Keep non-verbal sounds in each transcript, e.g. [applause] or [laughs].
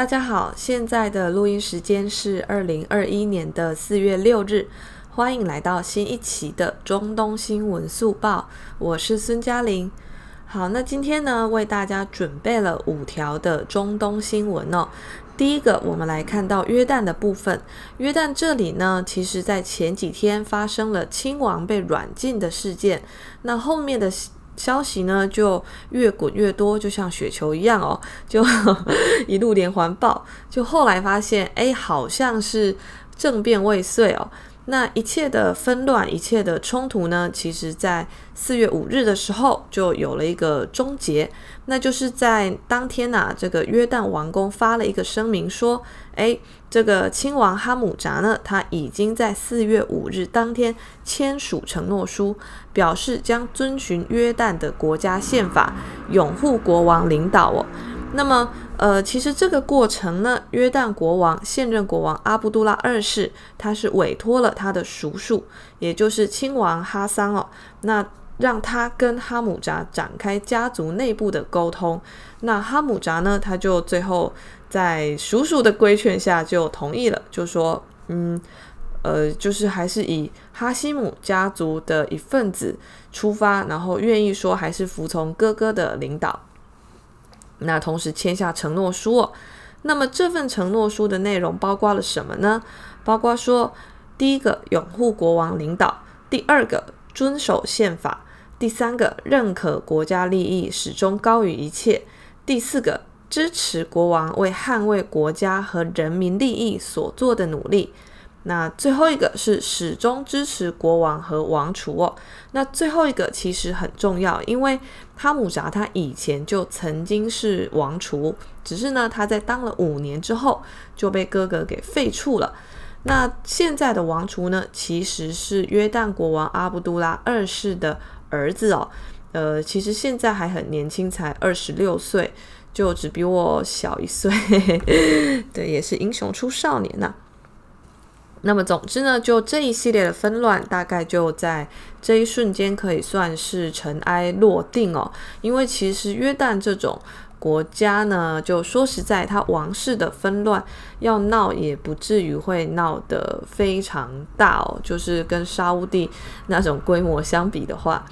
大家好，现在的录音时间是二零二一年的四月六日，欢迎来到新一期的中东新闻速报，我是孙嘉玲。好，那今天呢，为大家准备了五条的中东新闻哦。第一个，我们来看到约旦的部分。约旦这里呢，其实在前几天发生了亲王被软禁的事件，那后面的。消息呢就越滚越多，就像雪球一样哦，[laughs] 就一路连环爆。就后来发现，哎，好像是政变未遂哦。那一切的纷乱，一切的冲突呢，其实在四月五日的时候就有了一个终结。那就是在当天呐、啊，这个约旦王宫发了一个声明说，哎，这个亲王哈姆扎呢，他已经在四月五日当天签署承诺书，表示将遵循约旦的国家宪法，拥护国王领导哦。那么，呃，其实这个过程呢，约旦国王现任国王阿卜杜拉二世，他是委托了他的叔叔，也就是亲王哈桑哦，那让他跟哈姆扎展开家族内部的沟通。那哈姆扎呢，他就最后在叔叔的规劝下就同意了，就说，嗯，呃，就是还是以哈希姆家族的一份子出发，然后愿意说还是服从哥哥的领导。那同时签下承诺书哦，那么这份承诺书的内容包括了什么呢？包括说，第一个拥护国王领导，第二个遵守宪法，第三个认可国家利益始终高于一切，第四个支持国王为捍卫国家和人民利益所做的努力。那最后一个是始终支持国王和王储哦。那最后一个其实很重要，因为哈姆扎他以前就曾经是王储，只是呢他在当了五年之后就被哥哥给废黜了。那现在的王储呢，其实是约旦国王阿卜杜拉二世的儿子哦。呃，其实现在还很年轻，才二十六岁，就只比我小一岁。[laughs] 对，也是英雄出少年呐、那么，总之呢，就这一系列的纷乱，大概就在这一瞬间可以算是尘埃落定哦。因为其实约旦这种国家呢，就说实在，它王室的纷乱要闹也不至于会闹得非常大哦。就是跟沙乌地那种规模相比的话，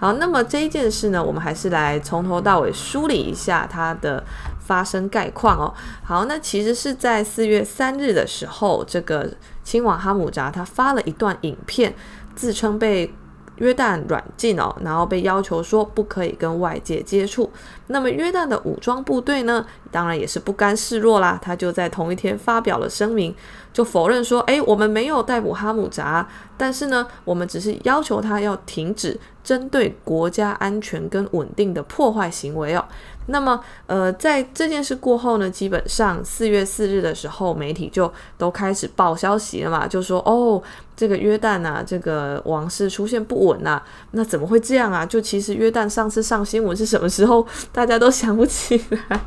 好，那么这一件事呢，我们还是来从头到尾梳理一下它的发生概况哦。好，那其实是在四月三日的时候，这个。亲王哈姆扎他发了一段影片，自称被约旦软禁哦，然后被要求说不可以跟外界接触。那么约旦的武装部队呢，当然也是不甘示弱啦，他就在同一天发表了声明，就否认说，哎，我们没有逮捕哈姆扎，但是呢，我们只是要求他要停止针对国家安全跟稳定的破坏行为哦。那么，呃，在这件事过后呢，基本上四月四日的时候，媒体就都开始报消息了嘛，就说哦，这个约旦啊，这个王室出现不稳啊，那怎么会这样啊？就其实约旦上次上新闻是什么时候，大家都想不起来。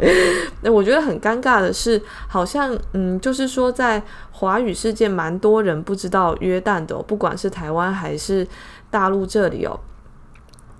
那我觉得很尴尬的是，好像嗯，就是说在华语世界，蛮多人不知道约旦的哦，不管是台湾还是大陆这里哦。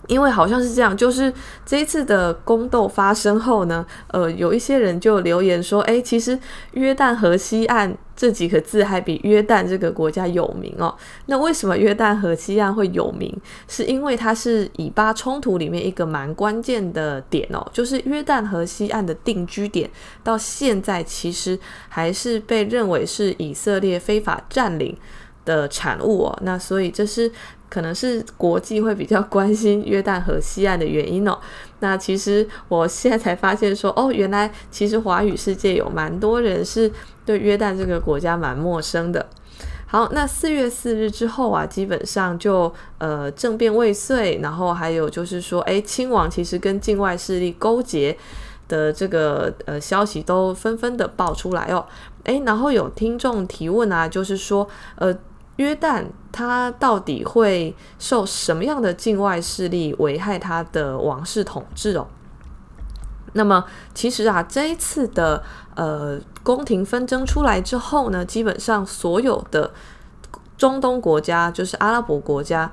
因为好像是这样，就是这一次的宫斗发生后呢，呃，有一些人就留言说，哎，其实约旦河西岸这几个字还比约旦这个国家有名哦。那为什么约旦河西岸会有名？是因为它是以巴冲突里面一个蛮关键的点哦，就是约旦河西岸的定居点，到现在其实还是被认为是以色列非法占领的产物哦。那所以这是。可能是国际会比较关心约旦河西岸的原因哦。[laughs] 那其实我现在才发现说，哦，原来其实华语世界有蛮多人是对约旦这个国家蛮陌生的。好，那四月四日之后啊，基本上就呃政变未遂，然后还有就是说，诶，亲王其实跟境外势力勾结的这个呃消息都纷纷的爆出来哦。诶，然后有听众提问啊，就是说，呃。约旦他到底会受什么样的境外势力危害他的王室统治哦？那么其实啊，这一次的呃宫廷纷争出来之后呢，基本上所有的中东国家，就是阿拉伯国家，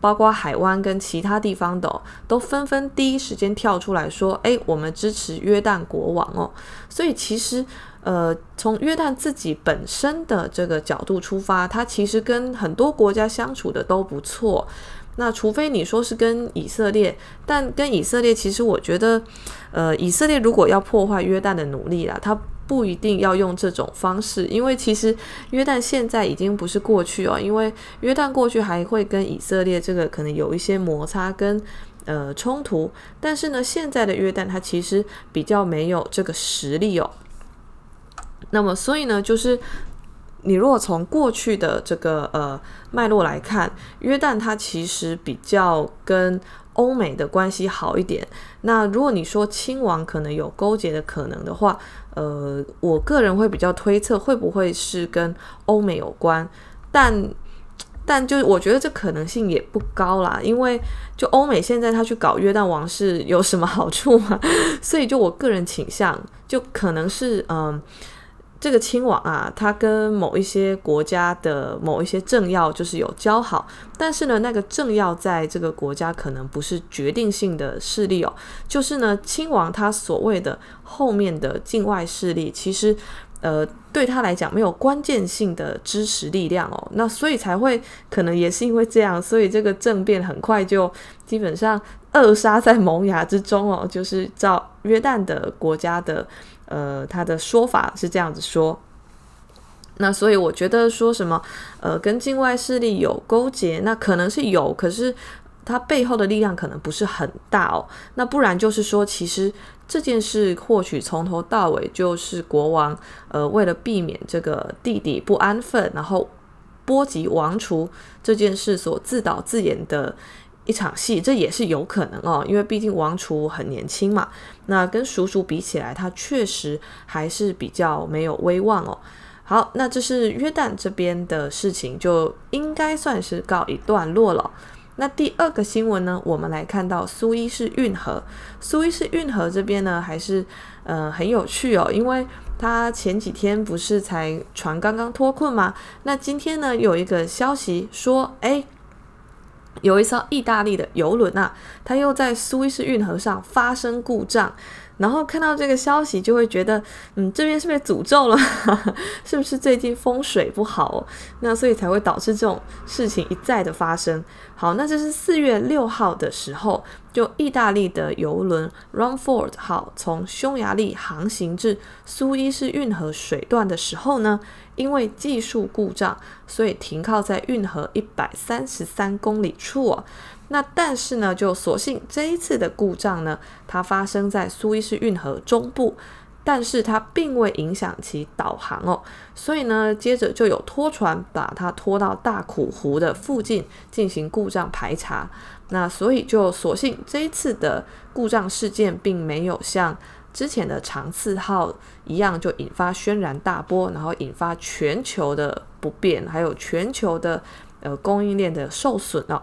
包括海湾跟其他地方的，都纷纷第一时间跳出来说：“诶，我们支持约旦国王哦。”所以其实。呃，从约旦自己本身的这个角度出发，他其实跟很多国家相处的都不错。那除非你说是跟以色列，但跟以色列，其实我觉得，呃，以色列如果要破坏约旦的努力啦，他不一定要用这种方式，因为其实约旦现在已经不是过去哦，因为约旦过去还会跟以色列这个可能有一些摩擦跟。呃，冲突，但是呢，现在的约旦它其实比较没有这个实力哦。那么，所以呢，就是你如果从过去的这个呃脉络来看，约旦它其实比较跟欧美的关系好一点。那如果你说亲王可能有勾结的可能的话，呃，我个人会比较推测会不会是跟欧美有关，但。但就是我觉得这可能性也不高啦，因为就欧美现在他去搞约旦王室有什么好处吗？[laughs] 所以就我个人倾向，就可能是嗯，这个亲王啊，他跟某一些国家的某一些政要就是有交好，但是呢，那个政要在这个国家可能不是决定性的势力哦，就是呢，亲王他所谓的后面的境外势力，其实。呃，对他来讲没有关键性的支持力量哦，那所以才会可能也是因为这样，所以这个政变很快就基本上扼杀在萌芽之中哦。就是照约旦的国家的呃他的说法是这样子说，那所以我觉得说什么呃跟境外势力有勾结，那可能是有，可是。他背后的力量可能不是很大哦，那不然就是说，其实这件事或许从头到尾就是国王，呃，为了避免这个弟弟不安分，然后波及王储这件事所自导自演的一场戏，这也是有可能哦，因为毕竟王储很年轻嘛，那跟叔叔比起来，他确实还是比较没有威望哦。好，那这是约旦这边的事情，就应该算是告一段落了。那第二个新闻呢，我们来看到苏伊士运河。苏伊士运河这边呢，还是呃很有趣哦，因为它前几天不是才船刚刚脱困吗？那今天呢，有一个消息说，诶，有一艘意大利的游轮啊，它又在苏伊士运河上发生故障。然后看到这个消息，就会觉得，嗯，这边是被诅咒了？[laughs] 是不是最近风水不好哦？那所以才会导致这种事情一再的发生。好，那这是四月六号的时候，就意大利的邮轮 Runford 号从匈牙利航行至苏伊士运河水段的时候呢，因为技术故障，所以停靠在运河一百三十三公里处哦。那但是呢，就所幸这一次的故障呢，它发生在苏伊士运河中部，但是它并未影响其导航哦，所以呢，接着就有拖船把它拖到大苦湖的附近进行故障排查。那所以就所幸这一次的故障事件并没有像之前的长赐号一样就引发轩然大波，然后引发全球的不便，还有全球的呃供应链的受损哦。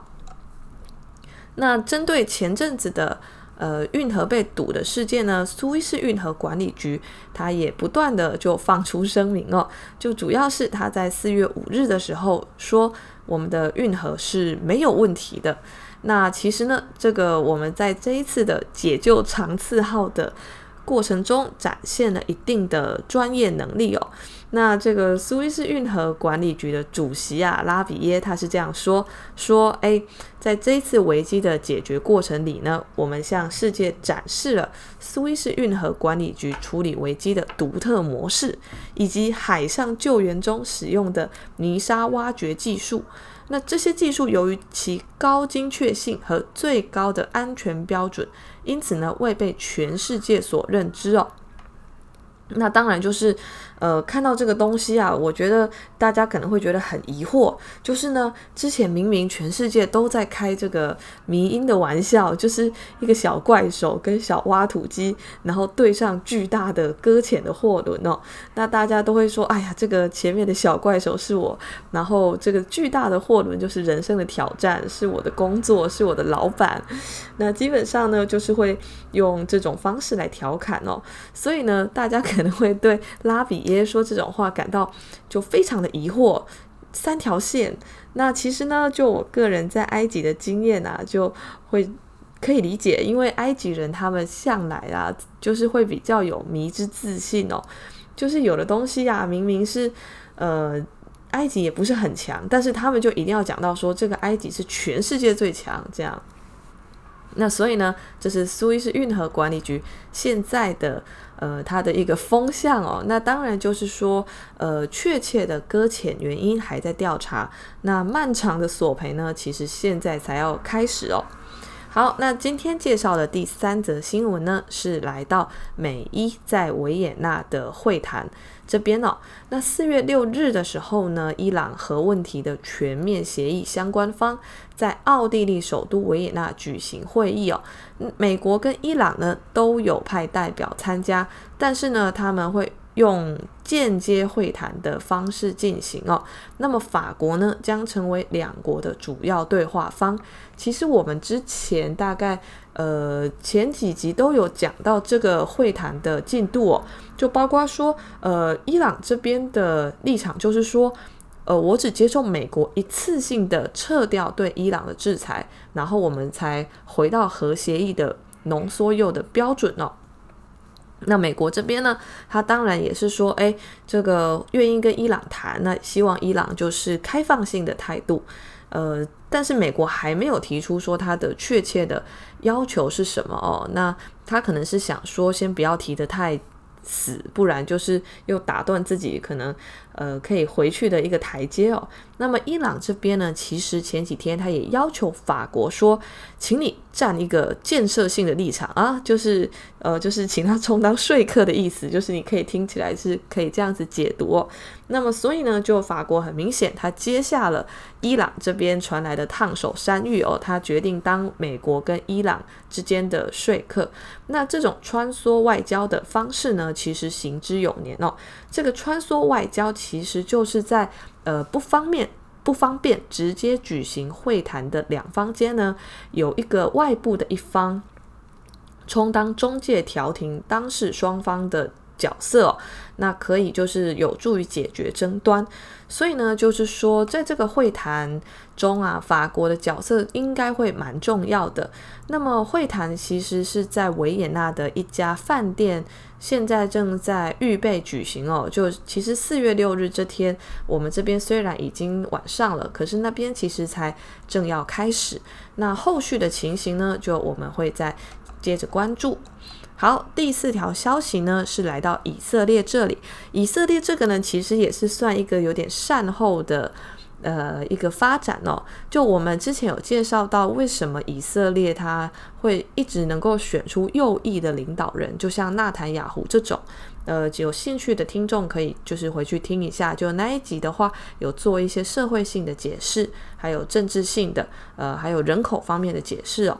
那针对前阵子的呃运河被堵的事件呢，苏伊士运河管理局它也不断的就放出声明哦，就主要是它在四月五日的时候说，我们的运河是没有问题的。那其实呢，这个我们在这一次的解救长赐号的过程中展现了一定的专业能力哦。那这个苏伊士运河管理局的主席啊，拉比耶，他是这样说说：诶，在这次危机的解决过程里呢，我们向世界展示了苏伊士运河管理局处理危机的独特模式，以及海上救援中使用的泥沙挖掘技术。那这些技术由于其高精确性和最高的安全标准，因此呢，未被全世界所认知哦。那当然就是，呃，看到这个东西啊，我觉得大家可能会觉得很疑惑，就是呢，之前明明全世界都在开这个迷因的玩笑，就是一个小怪手跟小挖土机，然后对上巨大的搁浅的货轮哦，那大家都会说，哎呀，这个前面的小怪手是我，然后这个巨大的货轮就是人生的挑战，是我的工作，是我的老板，那基本上呢，就是会用这种方式来调侃哦，所以呢，大家可。能会对拉比耶直接说这种话感到就非常的疑惑。三条线，那其实呢，就我个人在埃及的经验啊，就会可以理解，因为埃及人他们向来啊，就是会比较有迷之自信哦。就是有的东西啊，明明是呃埃及也不是很强，但是他们就一定要讲到说这个埃及是全世界最强这样。那所以呢，这是苏伊士运河管理局现在的呃它的一个风向哦。那当然就是说，呃，确切的搁浅原因还在调查。那漫长的索赔呢，其实现在才要开始哦。好，那今天介绍的第三则新闻呢，是来到美伊在维也纳的会谈这边哦。那四月六日的时候呢，伊朗核问题的全面协议相关方在奥地利首都维也纳举行会议哦。美国跟伊朗呢都有派代表参加，但是呢，他们会。用间接会谈的方式进行哦，那么法国呢将成为两国的主要对话方。其实我们之前大概呃前几集都有讲到这个会谈的进度哦，就包括说呃伊朗这边的立场就是说，呃我只接受美国一次性的撤掉对伊朗的制裁，然后我们才回到核协议的浓缩铀的标准哦。那美国这边呢，他当然也是说，哎，这个愿意跟伊朗谈，那希望伊朗就是开放性的态度，呃，但是美国还没有提出说他的确切的要求是什么哦，那他可能是想说，先不要提得太死，不然就是又打断自己可能呃可以回去的一个台阶哦。那么伊朗这边呢，其实前几天他也要求法国说，请你站一个建设性的立场啊，就是呃就是请他充当说客的意思，就是你可以听起来是可以这样子解读哦。那么所以呢，就法国很明显他接下了伊朗这边传来的烫手山芋哦，他决定当美国跟伊朗之间的说客。那这种穿梭外交的方式呢，其实行之有年哦。这个穿梭外交其实就是在。呃，不方便不方便直接举行会谈的两方间呢，有一个外部的一方充当中介调停当事双方的角色，那可以就是有助于解决争端。所以呢，就是说在这个会谈中啊，法国的角色应该会蛮重要的。那么会谈其实是在维也纳的一家饭店。现在正在预备举行哦，就其实四月六日这天，我们这边虽然已经晚上了，可是那边其实才正要开始。那后续的情形呢，就我们会在接着关注。好，第四条消息呢是来到以色列这里，以色列这个呢其实也是算一个有点善后的。呃，一个发展哦，就我们之前有介绍到，为什么以色列他会一直能够选出右翼的领导人，就像纳坦雅胡这种。呃，有兴趣的听众可以就是回去听一下，就那一集的话，有做一些社会性的解释，还有政治性的，呃，还有人口方面的解释哦。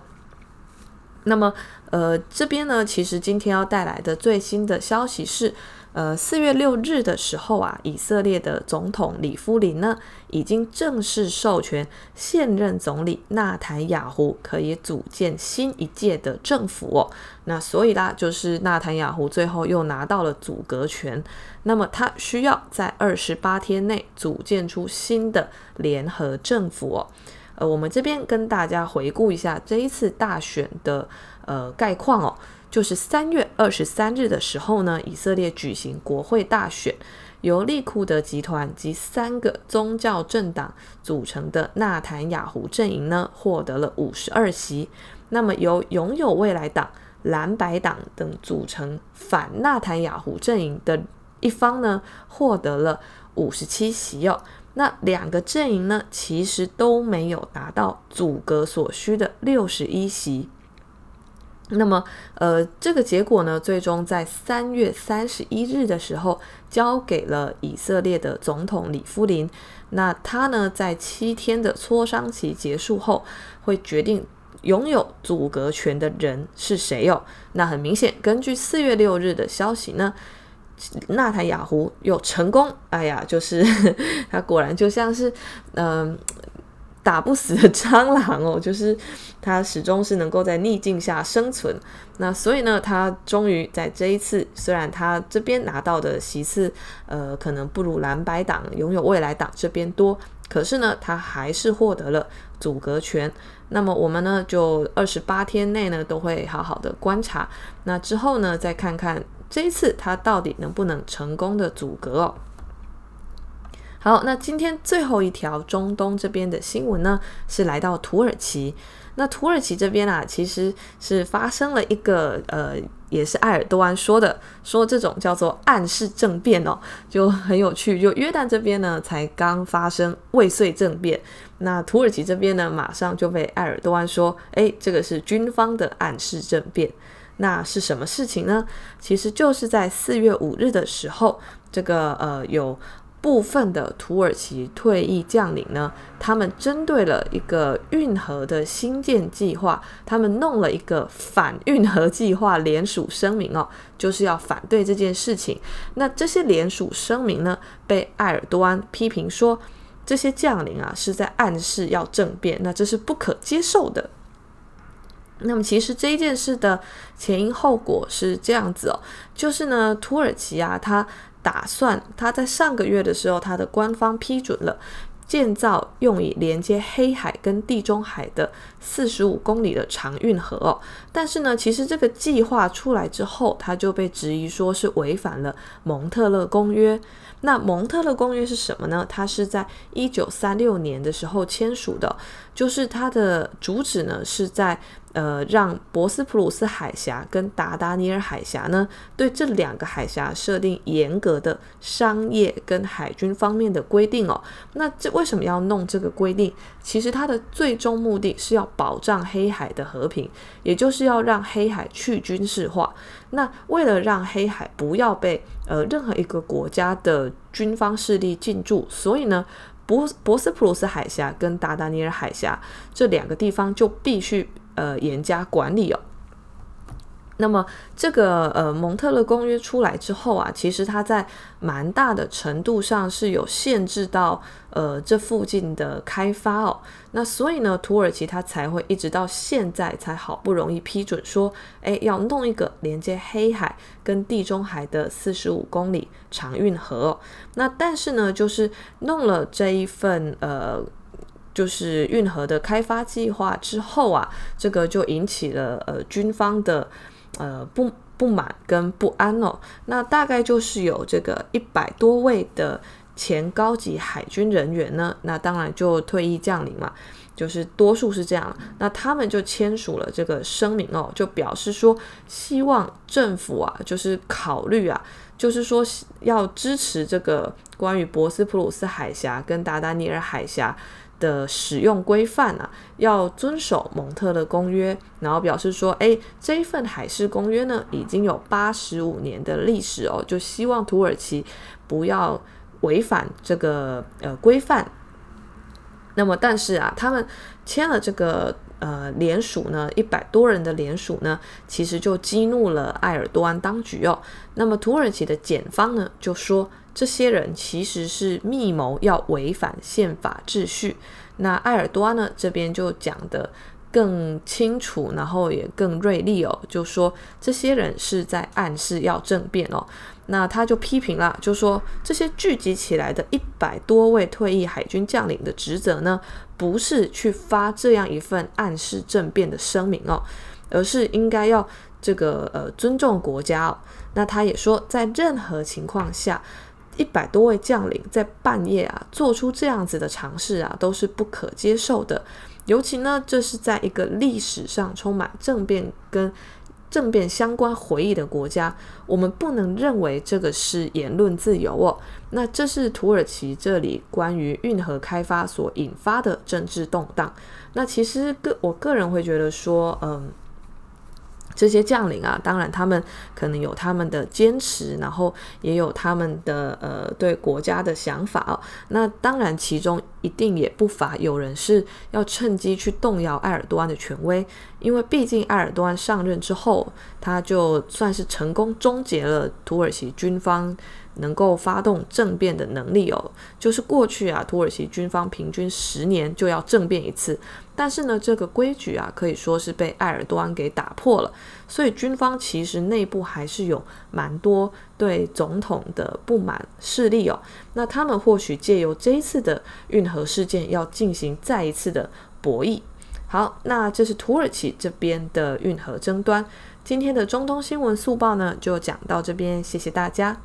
那么，呃，这边呢，其实今天要带来的最新的消息是。呃，四月六日的时候啊，以色列的总统里夫林呢，已经正式授权现任总理纳坦雅胡可以组建新一届的政府哦。那所以啦，就是纳坦雅胡最后又拿到了组阁权。那么他需要在二十八天内组建出新的联合政府哦。呃，我们这边跟大家回顾一下这一次大选的呃概况哦。就是三月二十三日的时候呢，以色列举行国会大选，由利库德集团及三个宗教政党组成的纳坦雅胡阵营呢，获得了五十二席。那么由拥有未来党、蓝白党等组成反纳坦雅胡阵营的一方呢，获得了五十七席哦。那两个阵营呢，其实都没有达到组阁所需的六十一席。那么，呃，这个结果呢，最终在三月三十一日的时候交给了以色列的总统里夫林。那他呢，在七天的磋商期结束后，会决定拥有组阁权的人是谁哦。那很明显，根据四月六日的消息呢，纳坦雅胡又成功。哎呀，就是 [laughs] 他果然就像是，嗯、打不死的蟑螂哦，就是他始终是能够在逆境下生存。那所以呢，他终于在这一次，虽然他这边拿到的席次，呃，可能不如蓝白党、拥有未来党这边多，可是呢，他还是获得了组阁权。那么我们呢，就二十八天内呢，都会好好的观察。那之后呢，再看看这一次他到底能不能成功的阻隔哦？好，那今天最后一条中东这边的新闻呢，是来到土耳其。那土耳其这边啊，其实是发生了一个呃，也是埃尔多安说的，说这种叫做暗示政变哦，就很有趣。就约旦这边呢，才刚发生未遂政变，那土耳其这边呢，马上就被埃尔多安说，诶，这个是军方的暗示政变。那是什么事情呢？其实就是在四月五日的时候，这个呃有。部分的土耳其退役将领呢，他们针对了一个运河的新建计划，他们弄了一个反运河计划联署声明哦，就是要反对这件事情。那这些联署声明呢，被埃尔多安批评说，这些将领啊是在暗示要政变，那这是不可接受的。那么其实这一件事的前因后果是这样子哦，就是呢，土耳其啊，他。打算他在上个月的时候，他的官方批准了建造用以连接黑海跟地中海的四十五公里的长运河哦。但是呢，其实这个计划出来之后，他就被质疑说是违反了蒙特勒公约。那蒙特勒公约是什么呢？它是在一九三六年的时候签署的，就是它的主旨呢是在。呃，让博斯普鲁斯海峡跟达达尼尔海峡呢，对这两个海峡设定严格的商业跟海军方面的规定哦。那这为什么要弄这个规定？其实它的最终目的是要保障黑海的和平，也就是要让黑海去军事化。那为了让黑海不要被呃任何一个国家的军方势力进驻，所以呢，博博斯普鲁斯海峡跟达达尼尔海峡这两个地方就必须。呃，严加管理哦。那么，这个呃蒙特勒公约出来之后啊，其实它在蛮大的程度上是有限制到呃这附近的开发哦。那所以呢，土耳其它才会一直到现在才好不容易批准说，诶，要弄一个连接黑海跟地中海的四十五公里长运河哦。那但是呢，就是弄了这一份呃。就是运河的开发计划之后啊，这个就引起了呃军方的呃不不满跟不安哦。那大概就是有这个一百多位的前高级海军人员呢，那当然就退役将领嘛，就是多数是这样。那他们就签署了这个声明哦，就表示说希望政府啊，就是考虑啊，就是说要支持这个关于博斯普鲁斯海峡跟达达尼尔海峡。的使用规范啊，要遵守蒙特勒公约，然后表示说，诶，这一份海事公约呢，已经有八十五年的历史哦，就希望土耳其不要违反这个呃规范。那么，但是啊，他们签了这个呃联署呢，一百多人的联署呢，其实就激怒了埃尔多安当局哦。那么，土耳其的检方呢，就说。这些人其实是密谋要违反宪法秩序。那埃尔多安呢，这边就讲的更清楚，然后也更锐利哦，就说这些人是在暗示要政变哦。那他就批评了，就说这些聚集起来的一百多位退役海军将领的职责呢，不是去发这样一份暗示政变的声明哦，而是应该要这个呃尊重国家哦。那他也说，在任何情况下。一百多位将领在半夜啊做出这样子的尝试啊，都是不可接受的。尤其呢，这是在一个历史上充满政变跟政变相关回忆的国家，我们不能认为这个是言论自由哦。那这是土耳其这里关于运河开发所引发的政治动荡。那其实个我个人会觉得说，嗯。这些将领啊，当然他们可能有他们的坚持，然后也有他们的呃对国家的想法哦。那当然，其中一定也不乏有人是要趁机去动摇埃尔多安的权威，因为毕竟埃尔多安上任之后，他就算是成功终结了土耳其军方。能够发动政变的能力哦，就是过去啊，土耳其军方平均十年就要政变一次，但是呢，这个规矩啊，可以说是被埃尔多安给打破了，所以军方其实内部还是有蛮多对总统的不满势力哦。那他们或许借由这一次的运河事件，要进行再一次的博弈。好，那这是土耳其这边的运河争端。今天的中东新闻速报呢，就讲到这边，谢谢大家。